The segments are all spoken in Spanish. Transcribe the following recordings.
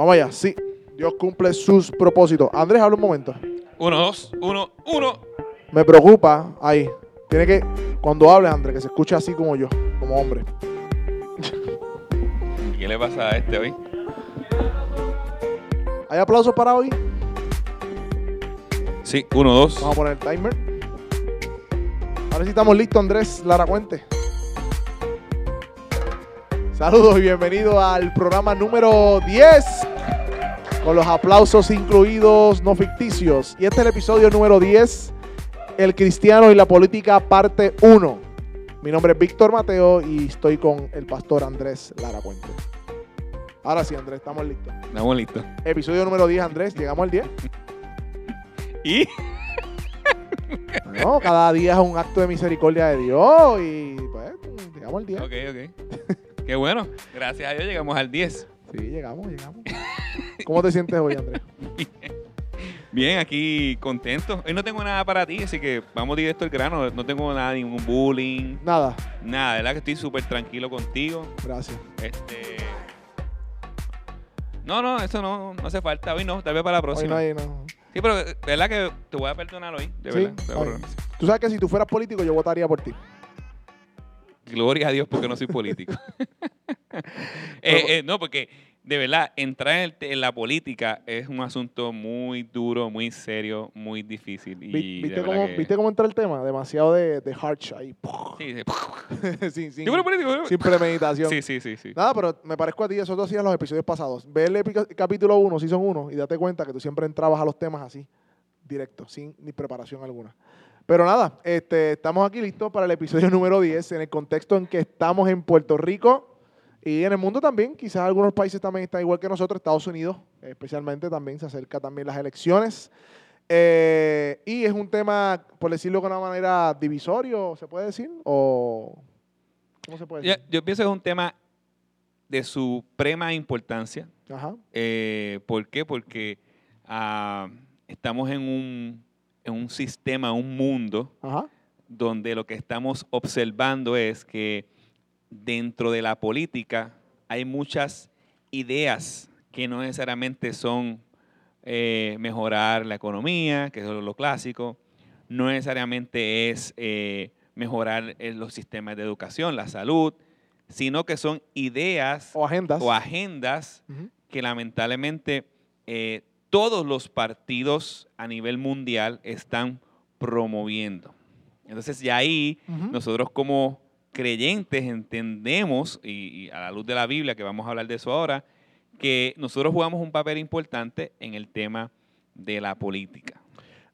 Vamos allá, sí. Dios cumple sus propósitos. Andrés, habla un momento. Uno, dos, uno, uno. Me preocupa ahí. Tiene que, cuando hables, Andrés, que se escuche así como yo, como hombre. ¿Qué le pasa a este hoy? ¿Hay aplausos para hoy? Sí, uno, dos. Vamos a poner el timer. Ahora sí estamos listos, Andrés Lara Cuente. Saludos y bienvenido al programa número 10. Con los aplausos incluidos, no ficticios. Y este es el episodio número 10. El cristiano y la política, parte 1. Mi nombre es Víctor Mateo y estoy con el pastor Andrés Lara Puente. Ahora sí, Andrés, estamos listos. Estamos listos. Episodio número 10, Andrés. Llegamos al 10. ¿Y? No, cada día es un acto de misericordia de Dios y pues llegamos al 10. Ok, ok. Qué bueno. Gracias a Dios llegamos al 10. Sí, llegamos, llegamos. ¿Cómo te sientes hoy, Andrés? Bien, aquí contento. Hoy no tengo nada para ti, así que vamos directo al grano. No tengo nada, ningún bullying. Nada. Nada, de verdad que estoy súper tranquilo contigo. Gracias. Este. No, no, eso no, no hace falta. Hoy no, tal vez para la Hoy próxima. no hay, no. Sí, pero de verdad que te voy a perdonar hoy. De Sí, verdad. hoy. perdonar. Tú sabes que si tú fueras político, yo votaría por ti. Gloria a Dios porque no soy político. Eh, eh, no, porque de verdad, entrar en, la política es un asunto muy duro, muy serio, muy difícil. Y ¿Viste, cómo, que- ¿Viste cómo entra el tema? Demasiado de, de harsh ahí. Sí, sí. sin, sin, Yo político, sin premeditación. Sí, sí, sí, sí. Nada, pero me parezco a ti, eso tú hacías en los episodios pasados. Ve el capítulo 1, season 1, y date cuenta que tú siempre entrabas a los temas así, directo, sin ni preparación alguna. Pero nada, este, estamos aquí listos para el episodio número 10, en el contexto en que estamos en Puerto Rico y en el mundo también. Quizás algunos países también están igual que nosotros, Estados Unidos especialmente también, se acerca también las elecciones. Eh, y es un tema, por decirlo de una manera, divisorio, ¿se puede decir? ¿O cómo se puede decir? yo pienso que es un tema de suprema importancia. Ajá. Eh, ¿Por qué? Porque ah, estamos en un, en un sistema, un mundo, Ajá. donde lo que estamos observando es que dentro de la política hay muchas ideas que no necesariamente son eh, mejorar la economía, que es lo clásico, no necesariamente es eh, mejorar eh, los sistemas de educación, la salud, sino que son ideas O agendas. o agendas que lamentablemente eh, todos los partidos a nivel mundial están promoviendo. Entonces, ya ahí nosotros como creyentes entendemos, y, a la luz de la Biblia, que vamos a hablar de eso ahora, que nosotros jugamos un papel importante en el tema de la política.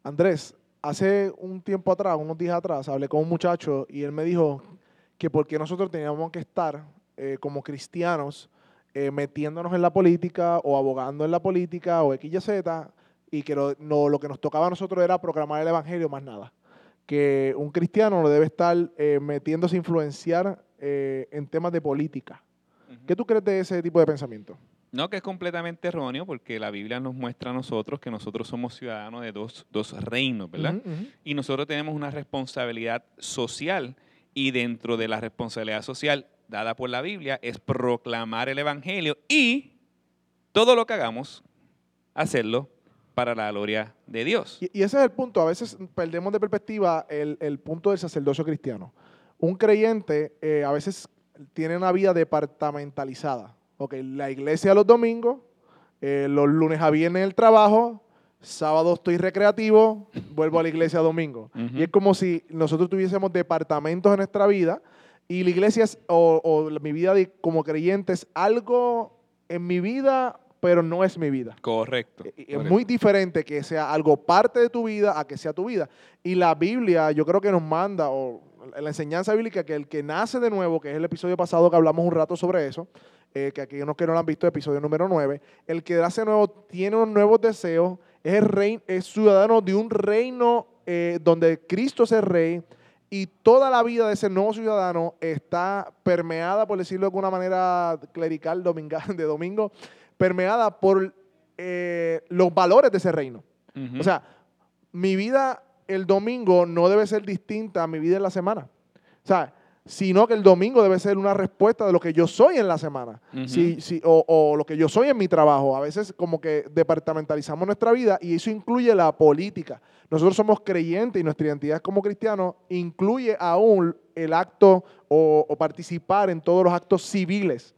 Andrés, hace un tiempo atrás, unos días atrás, hablé con un muchacho y él me dijo que por qué nosotros teníamos que estar eh, como cristianos eh, metiéndonos en la política o abogando en la política o X, Y, Z, y que lo, no, lo que nos tocaba a nosotros era proclamar el evangelio más nada. Que un cristiano no debe estar eh, metiéndose a influenciar eh, en temas de política. ¿Qué tú crees de ese tipo de pensamiento? No, que es completamente erróneo porque la Biblia nos muestra a nosotros que nosotros somos ciudadanos de dos, dos reinos, ¿verdad? Y nosotros tenemos una responsabilidad social y dentro de la responsabilidad social dada por la Biblia es proclamar el Evangelio y todo lo que hagamos, hacerlo para la gloria de Dios. Y, y ese es el punto. A veces perdemos de perspectiva el, el punto del sacerdocio cristiano. Un creyente eh, a veces tiene una vida departamentalizada. Ok, la iglesia los domingos, eh, los lunes a viernes el trabajo, sábado estoy recreativo, vuelvo a la iglesia domingo. Y es como si nosotros tuviésemos departamentos en nuestra vida y la iglesia es, o, o mi vida de- como creyente es algo en mi vida, pero no es mi vida. Correcto. Eh, Es correcto. muy diferente que sea algo parte de tu vida a que sea tu vida. Y la Biblia, yo creo que nos manda, o la enseñanza bíblica, que el que nace de nuevo, que es el episodio pasado que hablamos un rato sobre eso, eh, que aquí unos que no lo han visto, episodio número 9, el que nace de nuevo tiene unos nuevos deseos, es, el rey, es ciudadano de un reino eh, donde Cristo es el rey, y toda la vida de ese nuevo ciudadano está permeada, por decirlo de alguna manera clerical, dominga, de domingo, permeada por eh, los valores de ese reino. Ujú. O sea, mi vida el domingo no debe ser distinta a mi vida en la semana. O sea, sino que el domingo debe ser una respuesta de lo que yo soy en la semana. Sí, sí, o, o lo que yo soy en mi trabajo. A veces como que departamentalizamos nuestra vida y eso incluye la política. Nosotros somos creyentes y nuestra identidad como cristianos incluye aún el acto o, o participar en todos los actos civiles.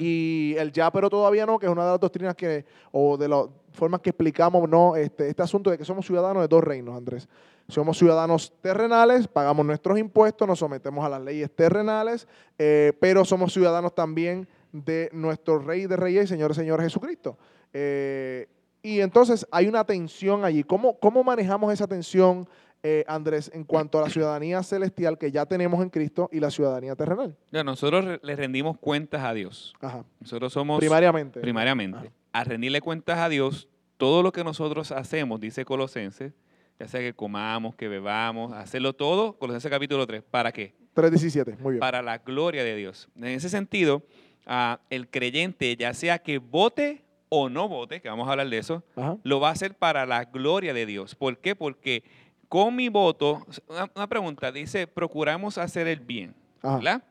Y el ya, pero todavía no, que es una de las doctrinas que, o de las formas que explicamos, no, este, este asunto de que somos ciudadanos de dos reinos, Andrés. Somos ciudadanos terrenales, pagamos nuestros impuestos, nos sometemos a las leyes terrenales, eh, pero somos ciudadanos también de nuestro Rey de Reyes y Señor Señor Jesucristo. Eh, y entonces hay una tensión allí. ¿Cómo, cómo manejamos esa tensión, eh, Andrés, en cuanto a la ciudadanía celestial que ya tenemos en Cristo y la ciudadanía terrenal? Ya, nosotros le rendimos cuentas a Dios. Ajá. Nosotros somos Primariamente. primariamente. Ajá. A rendirle cuentas a Dios, todo lo que nosotros hacemos, dice Colosenses, ya sea que comamos, que bebamos, hacerlo todo, Colosenses capítulo 3, ¿para qué? 3.17, muy bien. Para la gloria de Dios. En ese sentido, ah, el creyente, ya sea que vote o no vote, que vamos a hablar de eso, Ajá. lo va a hacer para la gloria de Dios. ¿Por qué? Porque con mi voto, una, una pregunta, dice, procuramos hacer el bien, Ajá. ¿verdad?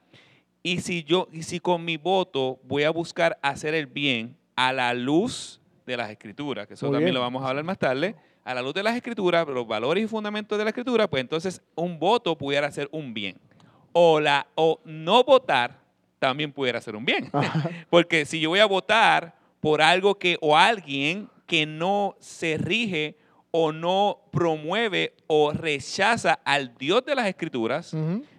Y si yo, y si con mi voto voy a buscar hacer el bien a la luz de las escrituras, que eso Muy también bien. lo vamos a hablar más tarde, a la luz de las escrituras, los valores y fundamentos de la escritura, pues entonces un voto pudiera ser un bien. O, la, o no votar también pudiera ser un bien. Ajá. Porque si yo voy a votar por algo que o alguien que no se rige o no promueve o rechaza al Dios de las escrituras,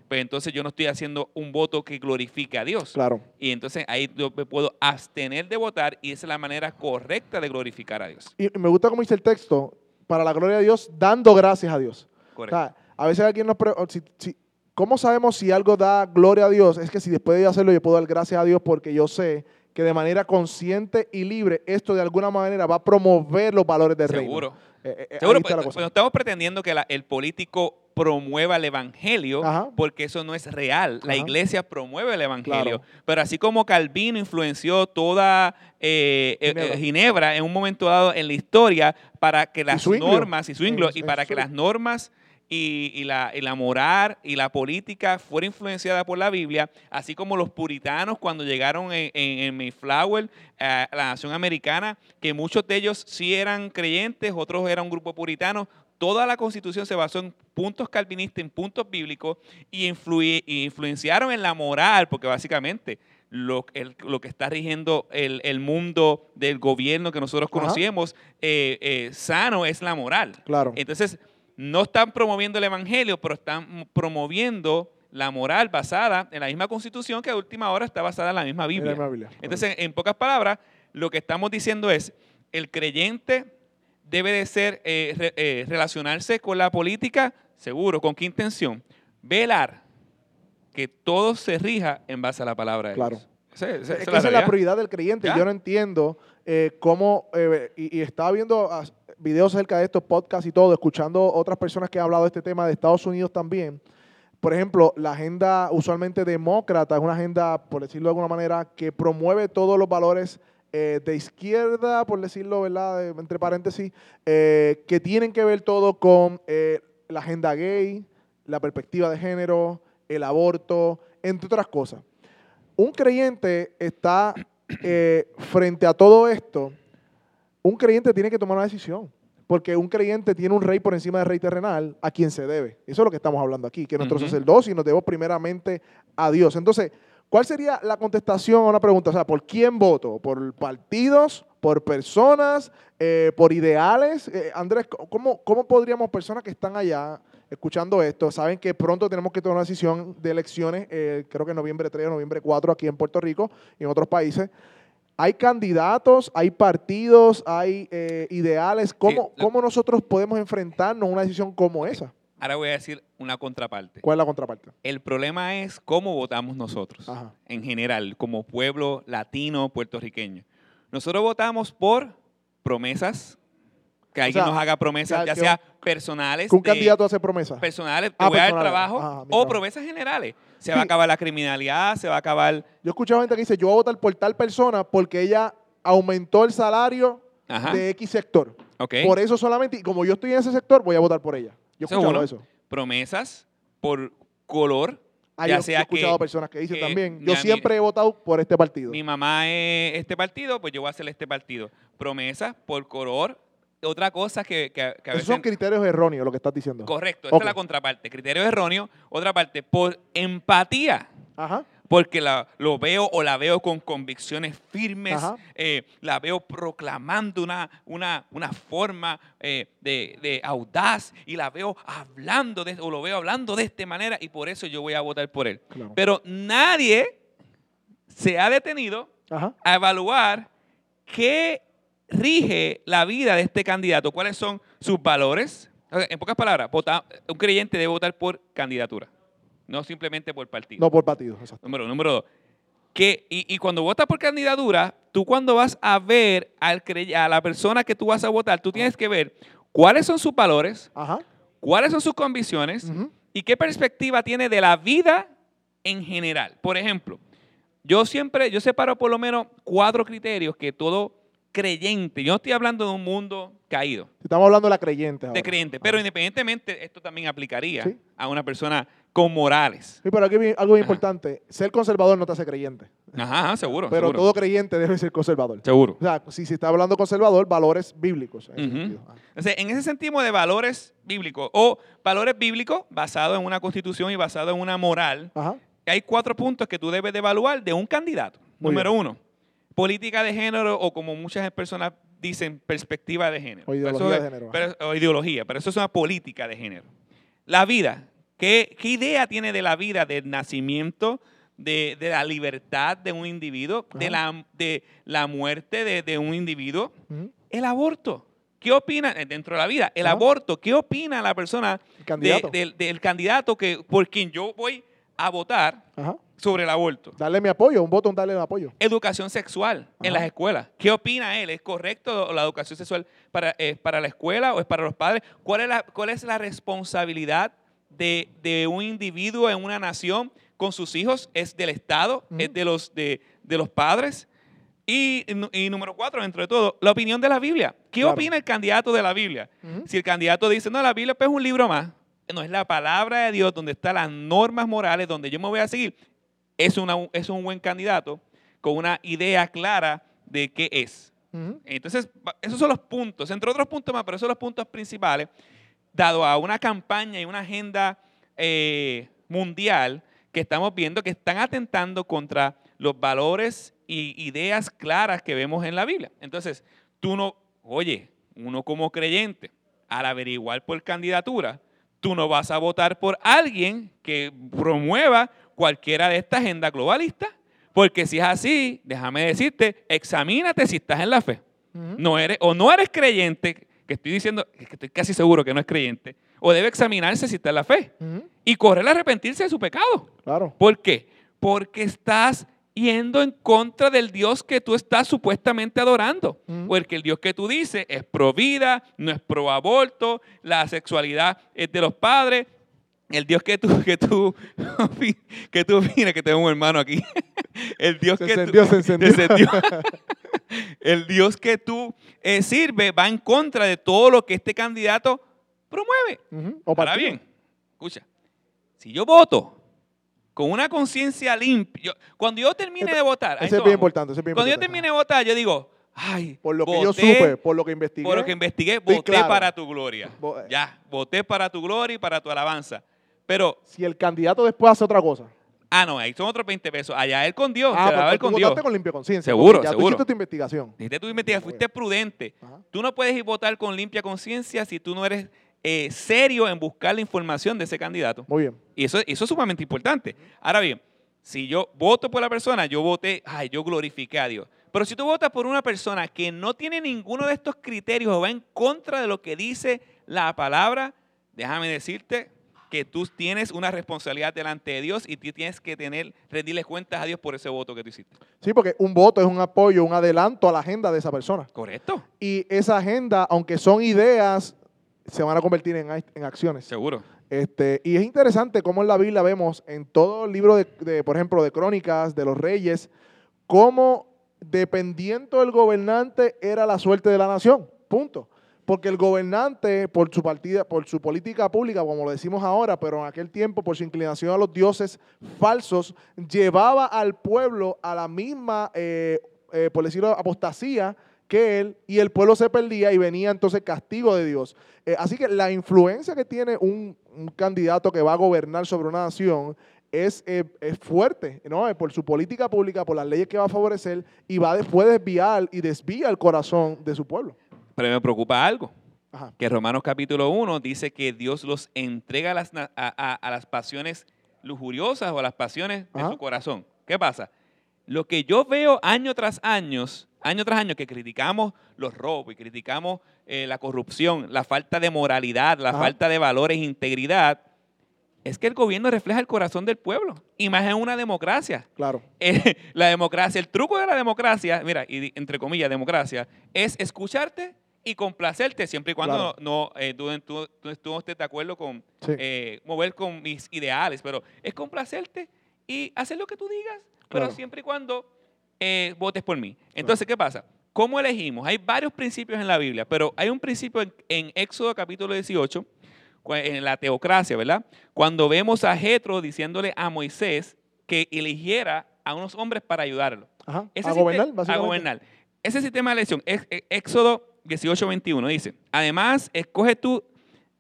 pues entonces yo no estoy haciendo un voto que glorifique a Dios. Claro. Y entonces ahí yo me puedo abstener de votar y esa es la manera correcta de glorificar a Dios. Y me gusta como dice el texto, para la gloria de Dios, dando gracias a Dios. O Correcto. sea, a veces alguien nos pre- o si- si- ¿Cómo sabemos si algo da gloria a Dios? Es que si después de hacerlo yo puedo dar gracias a Dios porque yo sé que de manera consciente y libre esto de alguna manera va a promover los valores del Seguro. reino. Eh, eh, ahí Seguro, pues, cosa. pues no estamos pretendiendo que la- el político promueva el evangelio, Ajá. porque eso no es real. La Ajá. iglesia promueve el evangelio. Claro. Pero así como Calvino influenció toda eh, eh, Ginebra. eh, Ginebra en un momento dado en la historia para que las normas, y Zwinglio, En- y para que las normas y, y la, y la moral y la política fuera influenciada por la Biblia, así como los puritanos cuando llegaron en, en- en Mayflower eh, a la nación americana, que muchos de ellos sí eran creyentes, otros eran un grupo puritano. Toda la constitución se basó en puntos calvinistas, en puntos bíblicos, y, influye- y influenciaron en la moral, porque básicamente lo, el- lo que está rigiendo el, el mundo del gobierno que nosotros conocemos eh, eh, sano es la moral. Claro. Entonces, no están promoviendo el evangelio, pero están promoviendo la moral basada en la misma constitución que a última hora está basada en la misma En la Biblia. misma Biblia. Entonces, en pocas palabras, lo que estamos diciendo es, el creyente debe de ser, eh, re- eh, relacionarse con la política, seguro, ¿con qué intención? Velar que todo se rija en base a la palabra de Claro. Dios. Esa- esa- es que la esa es la realidad. prioridad del creyente. Ya. Yo no entiendo eh, cómo, eh, y, y estaba viendo videos acerca de estos podcasts y todo, escuchando otras personas que han hablado de este tema de Estados Unidos también. Por ejemplo, la agenda usualmente demócrata es una agenda, por decirlo de alguna manera, que promueve todos los valores eh, de izquierda, por decirlo, ¿verdad? Entre paréntesis, eh, que tienen que ver todo con eh, la agenda gay, la perspectiva de género, el aborto, entre otras cosas un creyente está frente a todo esto, un creyente tiene que tomar una decisión. Porque un creyente tiene un rey por encima del rey terrenal a quien se debe. Eso es lo que estamos hablando aquí, que nuestro Ujú. sacerdocio nos debemos primeramente a Dios. Entonces, ¿cuál sería la contestación a una pregunta? O sea, ¿por quién voto? ¿Por partidos? ¿Por personas? Eh, ¿Por ideales? Eh, Andrés, ¿cómo, ¿cómo podríamos, personas que están allá escuchando esto, saben que pronto tenemos que tomar una decisión de elecciones, eh, creo que en noviembre 3 o noviembre 4 aquí en Puerto Rico y en otros países? Hay candidatos, hay partidos, hay eh, ideales. ¿Cómo, la- ¿Cómo nosotros podemos enfrentarnos a una decisión como esa? Ahora voy a decir una contraparte. ¿Cuál es la contraparte? El problema es cómo votamos nosotros, Ajá. en general, como pueblo latino puertorriqueño. Nosotros votamos por promesas, que alguien sea, nos haga promesas, que- ya que sea personales, Que un de- candidato hace promesa. personales, te Ah, voy a dar trabajo, Ajá, o promesas generales. Se Sí. va a acabar la criminalidad, se va a acabar... Yo he escuchado gente que dice, yo voy a votar por tal persona porque ella aumentó el salario Ajá, de X sector. Por eso solamente, y como yo estoy en ese sector, voy a votar por ella. Yo he escuchado eso. Promesas por color, Ah, ya yo, yo sea he escuchado que, personas que dicen eh, también, yo mi- siempre he votado por este partido. mi mamá es este partido, pues yo voy a hacer este partido. Promesas por color. Otra cosa que, que, que a Esos veces... son criterios erróneos lo que estás diciendo. Correcto, esta Ok. es la contraparte. Criterio erróneo. Otra parte, por empatía. Ajá. porque la, lo veo o la veo con convicciones firmes, eh, la veo proclamando una, una, una forma eh, de, de audaz y la veo hablando de, o lo veo hablando de esta manera y por eso yo voy a votar por él. Claro. Pero nadie se ha detenido Ajá. a evaluar qué rige la vida de este candidato, cuáles son sus valores. En pocas palabras, vota- un creyente debe votar por candidatura, no simplemente por partido. No por partido, exacto. Número, número dos. Que, y, y cuando votas por candidatura, tú cuando vas a ver al a la persona que tú vas a votar, tú tienes que ver cuáles son sus valores, Ajá. cuáles son sus convicciones y qué perspectiva tiene de la vida en general. Por ejemplo, yo siempre, yo separo por lo menos cuatro criterios que todo creyente, yo no estoy hablando de un mundo caído, Estamos hablando de la creyente. de ahora. creyente, pero independientemente, esto también aplicaría Sí. a una persona con morales. Sí, pero aquí algo importante. Ser conservador no te hace creyente. Ajá, ajá, seguro. Pero seguro. todo creyente debe ser conservador. Seguro. O sea, si se está hablando conservador, valores bíblicos. en ese Ujú. sentido. Ah. Entonces, en ese sentido de valores bíblicos o valores bíblicos basados en una constitución y basados en una moral, Ajá. hay cuatro puntos que tú debes de evaluar de un candidato. Muy Número uno, política de género o como muchas personas dicen, perspectiva de género. O ideología de género, pero- o ideología, pero eso es una política de género. La vida, ¿qué, qué idea tiene de la vida, del nacimiento, de, de la libertad de un individuo, de la, de la muerte de, de un individuo? El aborto. ¿Qué opina eh, dentro de la vida? El Ajá. aborto. ¿Qué opina la persona El candidato. de- del, del candidato que, por quien yo voy a votar Ajá. sobre el aborto? Darle mi apoyo, un voto, un darle mi apoyo. Educación sexual en las escuelas. ¿Qué opina él? ¿Es correcto la educación sexual para, eh, para la escuela o es para los padres? ¿Cuál es la, cuál es la responsabilidad de, de un individuo en una nación con sus hijos? ¿Es del Estado? ¿Es de los, de, de los padres? Y, y número cuatro, dentro de todo, la opinión de la Biblia. ¿Qué Claro. opina el candidato de la Biblia? Si el candidato dice, no, la Biblia pues, es un libro más, no es la palabra de Dios donde están las normas morales, donde yo me voy a seguir, es, una, es un buen candidato con una idea clara de qué es. Entonces, esos son los puntos, entre otros puntos más, pero esos son los puntos principales, dado a una campaña y una agenda eh, mundial que estamos viendo que están atentando contra los valores y ideas claras que vemos en la Biblia. Entonces, tú no, oye, uno como creyente, al averiguar por candidatura, tú no vas a votar por alguien que promueva cualquiera de esta agenda globalista, porque si es así, déjame decirte, examínate si estás en la fe. No eres, o no eres creyente, que estoy diciendo, que estoy casi seguro que no es creyente, o debe examinarse si está en la fe y correr a arrepentirse de su pecado. Claro. ¿Por qué? Porque estás yendo en contra del Dios que tú estás supuestamente adorando. Porque el Dios que tú dices es pro vida, no es pro aborto, la sexualidad es de los padres. El Dios que tú, que tú, que tú, mira que tengo un hermano aquí. El Dios Se que tú- encendió, se encendió. El Dios que tú eh, sirves va en contra de todo lo que este candidato promueve. O Ahora bien, escucha, si yo voto con una conciencia limpia, cuando yo termine de votar, a esto es bien importante. ese es bien cuando yo termine de votar, yo digo, ay, Por lo que yo supe, por lo que investigué. por lo que investigué, voté claro. para tu gloria. Vo- Ya, voté para tu gloria y para tu alabanza. Pero, Si el candidato después hace otra cosa. ah, no, ahí son otros 20 pesos. Allá él con Dios, ah, se va pues él con Dios. con limpia conciencia. Seguro, ya seguro. tú hiciste tu investigación. Dijiste tú investigas, fuiste prudente. Ajá. Tú no puedes ir votar con limpia conciencia si tú no eres eh, serio en buscar la información de ese candidato. Muy bien. Y eso, eso es sumamente importante. Ahora bien, si yo voto por la persona, yo voté, ay, yo glorifiqué a Dios. Pero si tú votas por una persona que no tiene ninguno de estos criterios o va en contra de lo que dice la palabra, déjame decirte que tú tienes una responsabilidad delante de Dios y tú tienes que tener, rendirle cuentas a Dios por ese voto que tú hiciste. Sí, porque un voto es un apoyo, un adelanto a la agenda de esa persona. ¿Correcto? Y esa agenda, aunque son ideas, se van a convertir en, ac- en acciones. Seguro. Este, y es interesante cómo en la Biblia vemos en todo el libro de, de, por ejemplo, de Crónicas, de los Reyes, cómo dependiendo del gobernante era la suerte de la nación. Punto. Porque el gobernante, por su partida, por su política pública, como lo decimos ahora, pero en aquel tiempo, por su inclinación a los dioses falsos, llevaba al pueblo a la misma, eh, eh, por decirlo, apostasía que él, y el pueblo se perdía y venía entonces castigo de Dios. Eh, así que la influencia que tiene un, un candidato que va a gobernar sobre una nación es, eh, es, fuerte, ¿no? Eh, por su política pública, por las leyes que va a favorecer y va después desviar y desvía el corazón de su pueblo. Pero me preocupa algo, Ajá. que Romanos capítulo 1 dice que Dios los entrega a las, a, a, a las pasiones lujuriosas o a las pasiones Ajá. de su corazón. ¿Qué pasa? Lo que yo veo año tras año, año tras año, que criticamos los robos y criticamos eh, la corrupción, la falta de moralidad, la Ajá. falta de valores e integridad, es que el gobierno refleja el corazón del pueblo, y más en una democracia. Claro. Eh, la democracia, el truco de la democracia, mira, y entre comillas, democracia, es escucharte y complacerte siempre y cuando claro. no, eh, tú, tú, tú, tú, estés de acuerdo con sí. eh, mover con mis ideales, pero es complacerte y hacer lo que tú digas, claro. pero siempre y cuando eh, votes por mí. Entonces, ¿qué pasa? ¿Cómo elegimos? Hay varios principios en la Biblia, pero hay un principio en, en Éxodo capítulo 18 en la teocracia, ¿verdad? Cuando vemos a Jetro diciéndole a Moisés que eligiera a unos hombres para ayudarlo. Ajá. a gobernar, A gobernar. Ese sistema de elección, Éxodo 18, 21, dice, además, escoge tú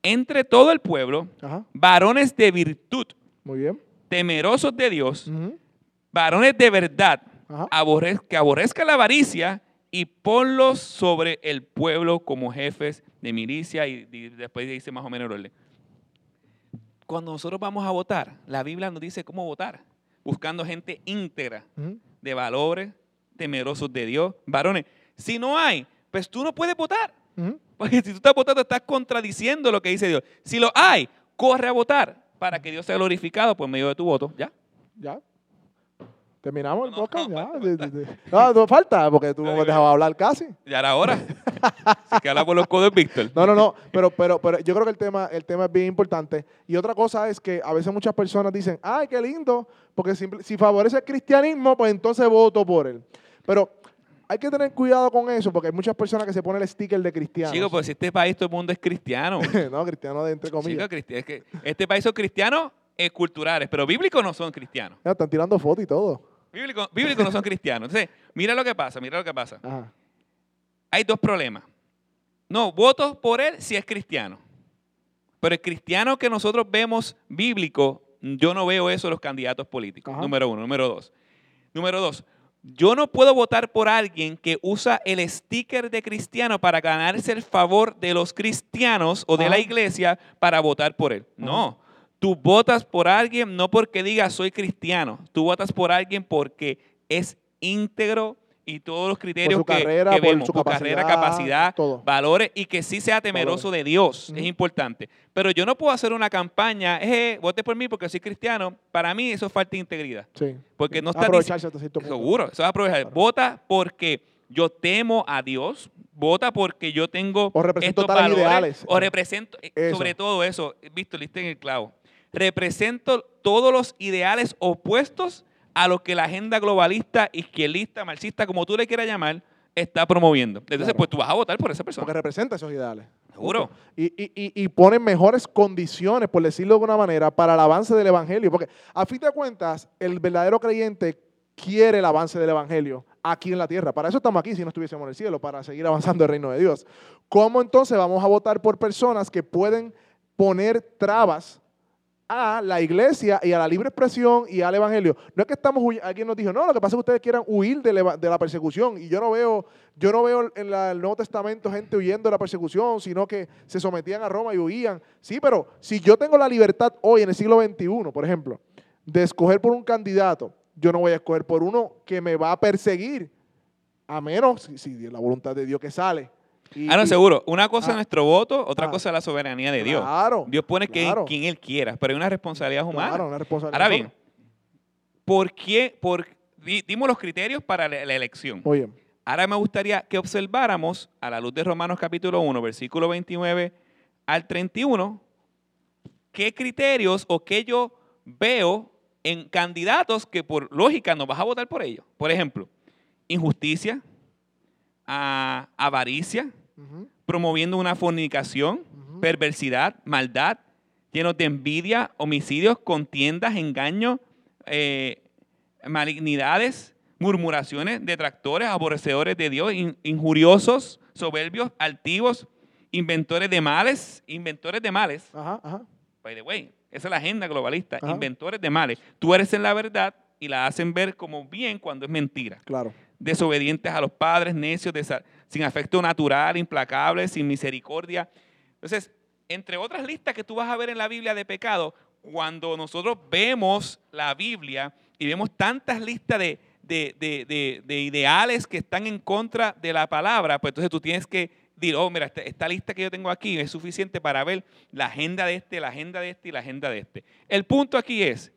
entre todo el pueblo Ajá. varones de virtud, Muy bien. temerosos de Dios, uh -huh. varones de verdad, aborrez, que aborrezca la avaricia y ponlos sobre el pueblo como jefes de milicia y, y, después dice más o menos el. Cuando nosotros vamos a votar, la Biblia nos dice cómo votar, buscando gente íntegra, uh -huh. de valores, temerosos de Dios, varones. Si no hay, pues tú no puedes votar. Uh -huh. Porque si tú estás votando, estás contradiciendo lo que dice Dios. Si lo hay, corre a votar para que Dios sea glorificado por medio de tu voto. ¿Ya? Ya. Terminamos el podcast, no, ya. No, no, falta, porque tú no me dejabas hablar casi. Ya era hora. Así que habla por los codos, Víctor. No, no, no, pero, pero, pero yo creo que el tema, el tema es bien importante. Y otra cosa es que a veces muchas personas dicen, ay, qué lindo, porque si, si favorece el cristianismo, pues entonces voto por él. Pero hay que tener cuidado con eso, porque hay muchas personas que se ponen el sticker de cristiano. Chico, pues si este país todo el mundo es cristiano. no, cristiano de entre comillas. Chico, es que este país son cristianos eh, culturales, pero bíblicos no son cristianos. Ya, están tirando fotos y todo. Bíblicos bíblico no son cristianos. Entonces, mira lo que pasa, mira lo que pasa. Ajá. Hay dos problemas. No, voto por él si es cristiano. Pero el cristiano que nosotros vemos bíblico, yo no veo eso en los candidatos políticos. Ajá. Número uno. Número dos. Número dos. Yo no puedo votar por alguien que usa el sticker de cristiano para ganarse el favor de los cristianos o de Ajá. la iglesia para votar por él. No. Tú votas por alguien no porque diga soy cristiano, tú votas por alguien porque es íntegro y todos los criterios que, carrera, que vemos, su capacidad, carrera, capacidad, todo. valores y que sí sea temeroso valores. de Dios, es importante. Pero yo no puedo hacer una campaña, eh, vote por mí porque soy cristiano, para mí eso es falta de integridad. Sí. Porque no está aprovecharse hasta cierto punto. Seguro, eso es aprovechar. Claro. Vota porque yo temo a Dios, vota porque yo tengo o represento estos valores, ideales. o represento eh, eso. sobre todo eso, visto, liste en el clavo represento todos los ideales opuestos a lo que la agenda globalista, izquierdista, marxista, como tú le quieras llamar, está promoviendo. Entonces, claro. pues tú vas a votar por esa persona. Porque representa esos ideales. Seguro. Y, y, y, y pone mejores condiciones, por decirlo de alguna manera, para el avance del Evangelio. Porque a fin de cuentas, el verdadero creyente quiere el avance del Evangelio aquí en la tierra. Para eso estamos aquí si no estuviésemos en el cielo, para seguir avanzando el reino de Dios. ¿Cómo entonces vamos a votar por personas que pueden poner trabas a la iglesia y a la libre expresión y al evangelio. No es que estamos alguien nos dijo, no, lo que pasa es que ustedes quieran huir de, la, persecución y yo no veo yo no veo en la, el Nuevo Testamento gente huyendo de la persecución, sino que se sometían a Roma y huían. Sí, pero si yo tengo la libertad hoy en el siglo XXI, por ejemplo, de escoger por un candidato, yo no voy a escoger por uno que me va a perseguir, a menos si, si la voluntad de Dios que sale y, ah, no, seguro. Una cosa ah, es nuestro voto, otra ah, cosa es la soberanía de Dios. Claro. Dios pone claro. quien Él quiera, pero hay una responsabilidad humana. Claro, una responsabilidad. Ahora bien, ¿por qué? Por, dimos los criterios para la, la elección. Bien. Ahora me gustaría que observáramos, a la luz de Romanos capítulo 1, versículo 29 al 31, qué criterios o qué yo veo en candidatos que por lógica no vas a votar por ellos. Por ejemplo, injusticia, avaricia, promoviendo una fornicación, perversidad, maldad, llenos de envidia, homicidios, contiendas, engaños, eh, malignidades, murmuraciones, detractores, aborrecedores de Dios, in- injuriosos, soberbios, altivos, inventores de males, inventores de males. Ajá, ajá. By the way, esa es la agenda globalista, Ajá. inventores de males. Tú eres en la verdad y la hacen ver como bien cuando es mentira Claro. desobedientes a los padres, necios, sin afecto natural, implacables, sin misericordia. Entonces, entre otras listas que tú vas a ver en la Biblia de pecado, cuando nosotros vemos la Biblia y vemos tantas listas de, de- de- de- de ideales que están en contra de la palabra, pues entonces tú tienes que decir, oh, mira, esta, esta lista que yo tengo aquí es suficiente para ver la agenda de este, la agenda de este y la agenda de este. El punto aquí es,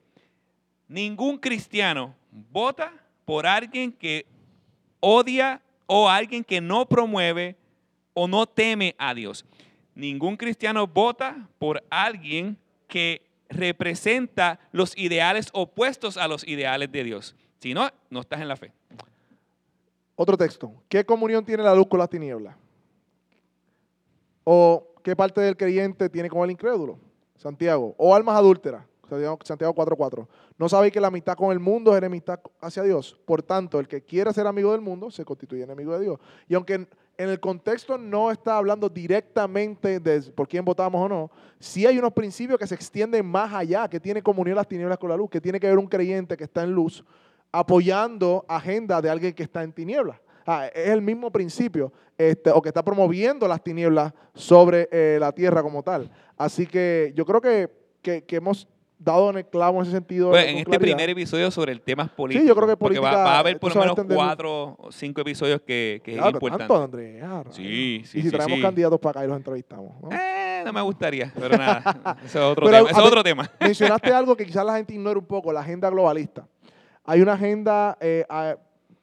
ningún cristiano vota por alguien que odia o alguien que no promueve o no teme a Dios. Ningún cristiano vota por alguien que representa los ideales opuestos a los ideales de Dios. Si no, no estás en la fe. Otro texto. ¿Qué comunión tiene la luz con las tinieblas? ¿O qué parte del creyente tiene con el incrédulo? Santiago. ¿O almas adúlteras? Santiago- Santiago 4.4. ¿No sabéis que la amistad con el mundo es enemistad hacia Dios? Por tanto, el que quiera ser amigo del mundo se constituye enemigo de Dios. Y aunque en, en el contexto no está hablando directamente de por quién votamos o no, sí hay unos principios que se extienden más allá, que tiene comunión las tinieblas con la luz, que tiene que ver un creyente que está en luz apoyando agenda de alguien que está en tinieblas. Ah, es el mismo principio, este, o que está promoviendo las tinieblas sobre eh, la tierra como tal. Así que yo creo que, que- que hemos dado en el clavo en ese sentido. Pues, con en este claridad. primer episodio sobre el tema político. yo creo que porque va, política, va a haber por lo menos cuatro o cinco episodios que, que es importante. tanto, Andrés, ah, rayos. Sí, sí, Y si sí, traemos sí. candidatos para acá y los entrevistamos. ¿no? Eh, no me gustaría, pero nada. Eso es otro Pero, tema. Eso es otro tema. Mencionaste algo que quizás la gente ignora un poco, la agenda globalista. Hay una agenda, eh,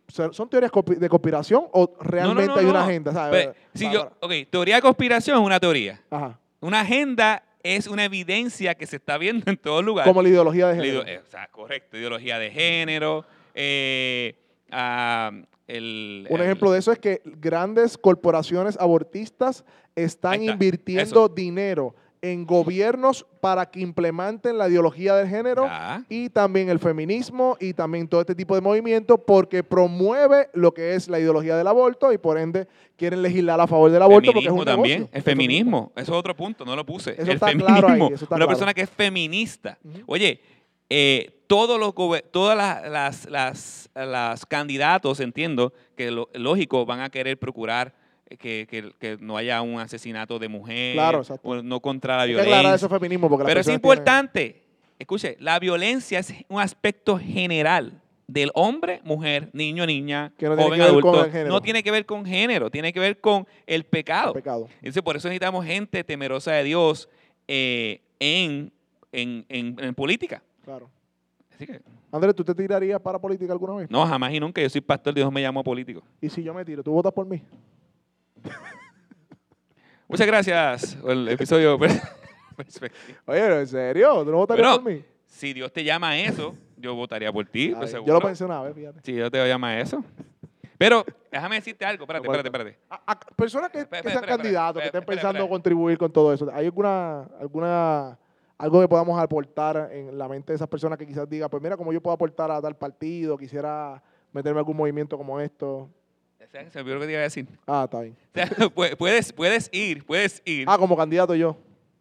¿son teorías de conspiración o realmente No, no, no, hay una agenda? ¿sabes? Pues, si yo, ok, teoría de conspiración es una teoría. Ajá. Una agenda es una evidencia que se está viendo en todo lugar. Como la ideología de género. ideo- eh, o sea, correcto, ideología de género. eh, ah, el, Un el- ejemplo de eso es que grandes corporaciones abortistas están invirtiendo dinero en gobiernos para que implementen la ideología del género Ya. y también el feminismo y también todo este tipo de movimientos porque promueve lo que es la ideología del aborto y por ende quieren legislar a favor del aborto porque es feminismo un también. negocio. El feminismo. Eso es otro punto, no lo puse. Eso el está feminismo. claro ahí, eso está una claro. persona que es feminista. Oye, eh, todos los todas las, las, las- las candidatos, entiendo, que lo- lógico, van a querer procurar que, que- que no haya un asesinato de mujer, Claro, o no contra la Hay que violencia. eso feminismo porque Pero es importante, escuche, la violencia es un aspecto general del hombre, mujer, niño, niña, Que no tiene joven, que ver con adulto. el género. No tiene que ver con género, tiene que ver con el pecado. pecado. Entonces, por eso necesitamos gente temerosa de Dios eh, en, en, en- en política. Claro. Así que, Andrés, ¿tú te tirarías para política alguna vez? no, jamás y nunca. Yo soy pastor, Dios me llamó político. Y si yo me tiro, ¿tú votas por mí? Muchas gracias por el episodio. Oye, ¿en serio? ¿Tú no votarías por mí? si Dios te llama a eso, yo votaría por ti. Ay, pues, yo lo pensé una vez, fíjate. Si Dios te llama a eso. Pero déjame decirte algo. Espérate, espérate, espérate. A- a- personas que, sean candidatos, que estén pensando contribuir con todo eso, ¿hay alguna, alguna, algo que podamos aportar en la mente de esas personas que quizás digan, pues mira, como yo puedo aportar a tal partido, quisiera meterme en algún movimiento como esto? Se me olvidó lo que te iba a decir. Ah, está bien. O sea, pu- puedes, puedes ir, puedes ir. Ah, como candidato yo.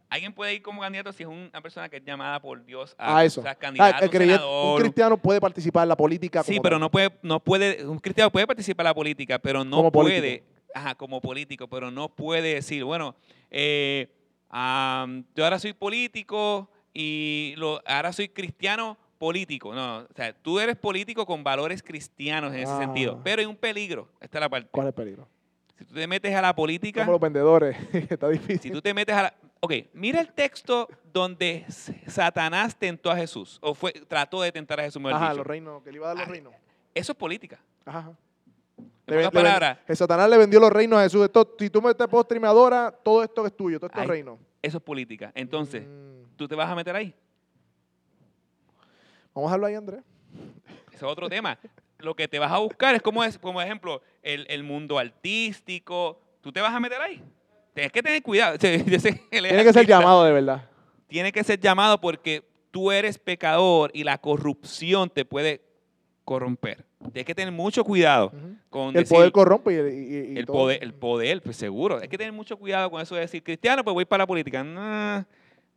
Alguien puede ir como candidato si es una persona que es llamada por Dios a, Ah, eso. o sea, Ah, candidato, el creyente- senador. un cristiano puede participar en la política. Sí, como pero tal. no puede, no puede, un cristiano puede participar en la política, pero no Como político. puede, ajá, como político, pero no puede decir, bueno, eh, am, yo ahora soy político y lo, ahora soy cristiano político. No, o sea, tú eres político con valores cristianos en ese Ah. sentido, pero hay un peligro. Esta es la parte. ¿Cuál es el peligro? Si tú te metes a la política, Como los vendedores, está difícil. si tú te metes a la... Ok, mira el texto donde Satanás tentó a Jesús, o fue, trató de tentar a Jesús, mejor Ajá, dicho. los reinos, que le iba a dar los Ah, reinos. Eso es política. Ajá, Le le palabras, el Satanás le vendió los reinos a Jesús. Esto, si tú me te postres y me adoras, todo esto es tuyo, todo esto es reino. eso es política. Entonces, Mm. ¿tú te vas a meter ahí? Vamos a hablar ahí, Andrés. Ese es otro tema. Lo que te vas a buscar es como, es, como ejemplo, el, el mundo artístico. ¿Tú te vas a meter ahí? tienes que tener cuidado. Que Tiene que ser llamado de verdad. Tiene que ser llamado porque tú eres pecador y la corrupción te puede corromper. Tienes que tener mucho cuidado Ujú. con El decir, poder corrompe y, y- y el todo. poder, el poder, pues seguro. Hay que tener mucho cuidado con eso de decir, cristiano, pues voy para la política.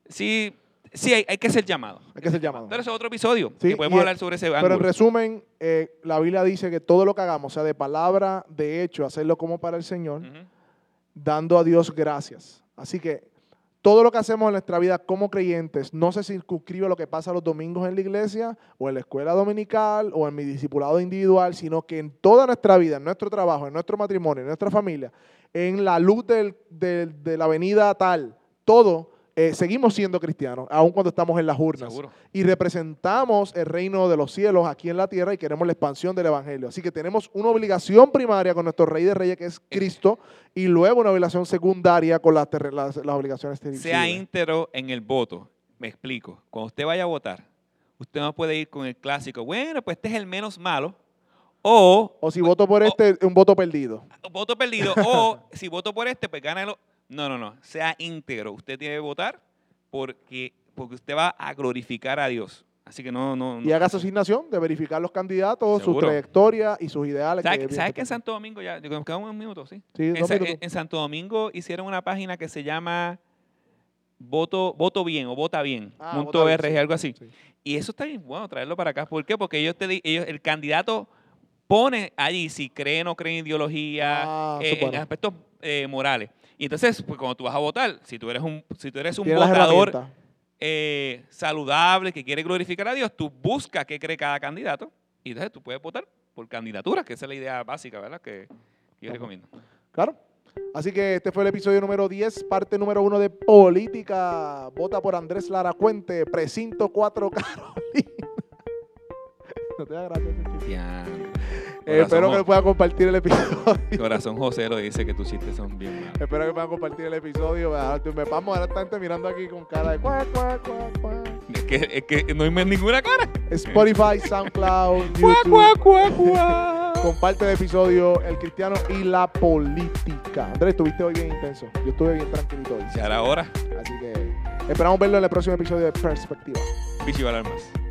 Sí, sí hay, hay que ser llamado. Hay que ser llamado. Pero eso es otro episodio, Sí, que podemos hablar sobre ese Pero en resumen, eh, la Biblia dice que todo lo que hagamos, sea de palabra, de hecho, hacerlo como para el Señor, dando a Dios gracias. Así que todo lo que hacemos en nuestra vida como creyentes no se circunscribe a lo que pasa los domingos en la iglesia o en la escuela dominical o en mi discipulado individual, sino que en toda nuestra vida, en nuestro trabajo, en nuestro matrimonio, en nuestra familia, en la luz del- del- de la avenida tal, todo, eh, seguimos siendo cristianos, aun cuando estamos en las urnas. Seguro. Y representamos el reino de los cielos aquí en la tierra y queremos la expansión del Evangelio. Así que tenemos una obligación primaria con nuestro Rey de Reyes, que es Cristo, y luego una obligación secundaria con las, terre- las, las obligaciones Sea civiles. íntegro en el voto. Me explico. Cuando usted vaya a votar, usted no puede ir con el clásico, bueno, pues este es el menos malo, o O si voto por o- este, un voto perdido. voto perdido, o si voto por este, pues gana el... No, no, no. Sea íntegro. Usted tiene que votar porque, porque usted va a glorificar a Dios. Así que no, no, no. Y haga su asignación de verificar los candidatos, su trayectoria y sus ideales. ¿Sabes, que bien en. Santo Domingo ya, nos quedamos un minuto, sí? Sí, En, Sa- en- en Santo Domingo hicieron una página que se llama Voto, Voto Bien o Vota Bien, Ah, punto Vota Bien, .org, sí. algo así. Sí. Y eso está bien bueno traerlo para acá. ¿Por qué? Porque ellos te ellos, el candidato pone allí si cree o no cree en ideología, Ah, eh, en aspectos eh, morales. Y entonces, pues cuando tú vas a votar, si tú eres un, si tú eres un votador eh, saludable, que quiere glorificar a Dios, tú buscas qué cree cada candidato y entonces tú puedes votar por candidatura, que esa es la idea básica, ¿verdad? Que yo recomiendo. Claro. Así que este fue el episodio número 10, parte número 1 de Política. Vota por Andrés Lara Cuente, precinto 4 Carolina. no te da gracia Eh, espero que puedan compartir el episodio. Corazón José lo dice que tus chistes son bien malos. espero que puedan compartir el episodio. Me vamos a mirando aquí con cara de cuac, cuac, cuac, cuac. Es que, es que no hay ninguna cara. Spotify, SoundCloud, YouTube. cuá, cuá, cuá. Comparte el episodio El Cristiano y la Política. Andrés, estuviste hoy bien intenso. Yo estuve bien tranquilito hoy. Ya era hora. Así que esperamos verlo en el próximo episodio de Perspectiva. Bichi va a hablar más.